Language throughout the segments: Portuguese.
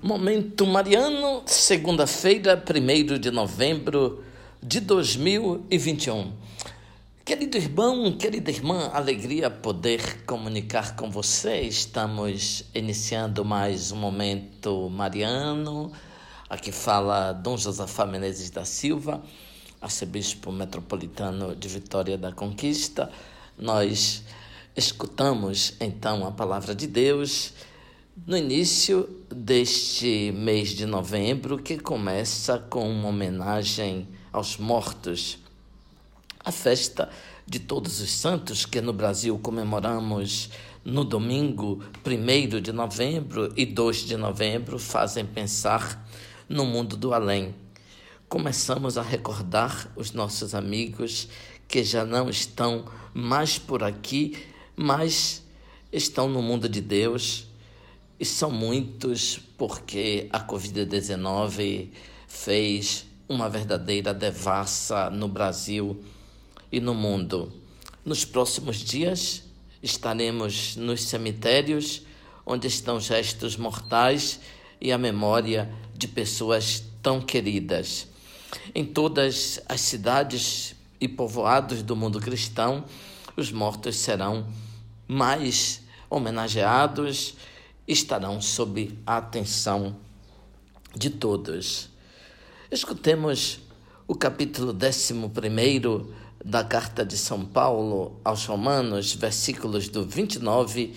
Momento Mariano, segunda-feira, 1 de novembro de 2021. Querido irmão, querida irmã, alegria poder comunicar com você. Estamos iniciando mais um Momento Mariano. Aqui fala Dom Josafá Menezes da Silva, arcebispo metropolitano de Vitória da Conquista. Nós escutamos então a palavra de Deus no início deste mês de novembro, que começa com uma homenagem aos mortos, a festa de Todos os Santos, que no Brasil comemoramos no domingo 1 de novembro e 2 de novembro, fazem pensar no mundo do além. Começamos a recordar os nossos amigos que já não estão mais por aqui, mas estão no mundo de Deus e são muitos porque a Covid-19 fez uma verdadeira devassa no Brasil e no mundo. Nos próximos dias estaremos nos cemitérios onde estão gestos mortais e a memória de pessoas tão queridas. Em todas as cidades e povoados do mundo cristão, os mortos serão mais homenageados estarão sob a atenção de todos. Escutemos o capítulo 11 da carta de São Paulo aos Romanos, versículos do 29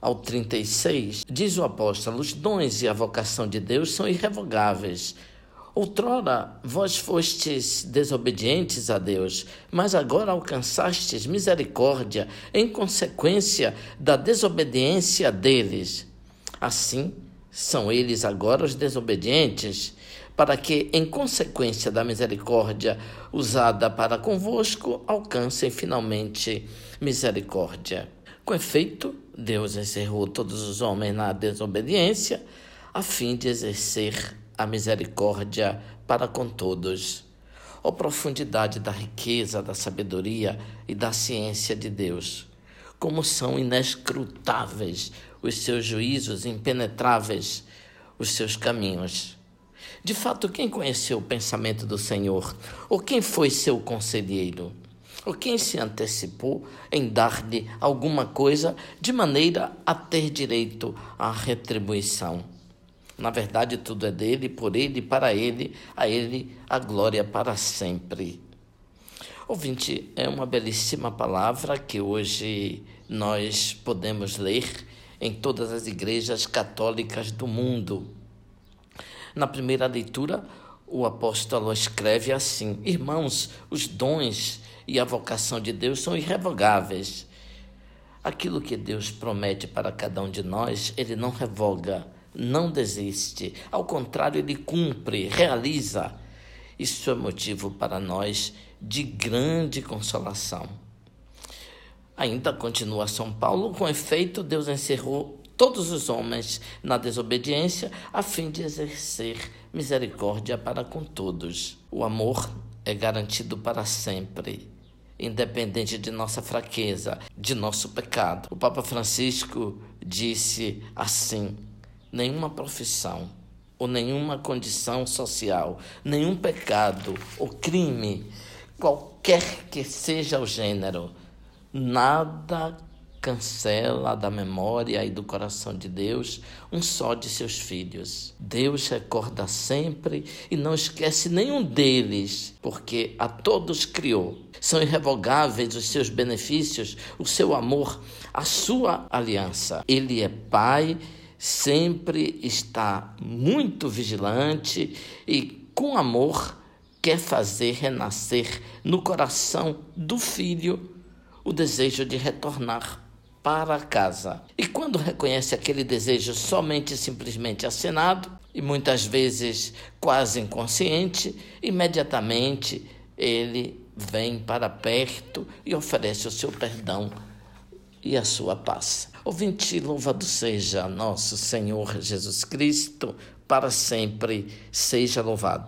ao 36. Diz o apóstolo: Os dons e a vocação de Deus são irrevogáveis. Outrora vós fostes desobedientes a Deus, mas agora alcançastes misericórdia em consequência da desobediência deles. Assim, são eles agora os desobedientes, para que, em consequência da misericórdia usada para convosco, alcancem finalmente misericórdia. Com efeito, Deus encerrou todos os homens na desobediência, a fim de exercer a misericórdia para com todos. Ó oh, profundidade da riqueza, da sabedoria e da ciência de Deus! Como são inescrutáveis os seus juízos impenetráveis, os seus caminhos. De fato, quem conheceu o pensamento do Senhor? Ou quem foi seu conselheiro? Ou quem se antecipou em dar-lhe alguma coisa de maneira a ter direito à retribuição? Na verdade, tudo é dele, por ele, para ele, a ele a glória para sempre. Ouvinte, é uma belíssima palavra que hoje nós podemos ler em todas as igrejas católicas do mundo. Na primeira leitura, o apóstolo escreve assim: Irmãos, os dons e a vocação de Deus são irrevogáveis. Aquilo que Deus promete para cada um de nós, ele não revoga, não desiste. Ao contrário, ele cumpre, realiza. Isso é motivo para nós de grande consolação. Ainda continua São Paulo, com efeito, Deus encerrou todos os homens na desobediência, a fim de exercer misericórdia para com todos. O amor é garantido para sempre, independente de nossa fraqueza, de nosso pecado. O Papa Francisco disse assim: nenhuma profissão ou nenhuma condição social, nenhum pecado ou crime, qualquer que seja o gênero, nada cancela da memória e do coração de Deus um só de seus filhos. Deus recorda sempre e não esquece nenhum deles, porque a todos criou. São irrevogáveis os seus benefícios, o seu amor, a sua aliança. Ele é Pai, sempre está muito vigilante e com amor quer fazer renascer no coração do filho o desejo de retornar para casa. E quando reconhece aquele desejo somente e simplesmente acenado, e muitas vezes quase inconsciente, imediatamente ele vem para perto e oferece o seu perdão e a sua paz. Ouvinte, louvado seja nosso Senhor Jesus Cristo, para sempre seja louvado.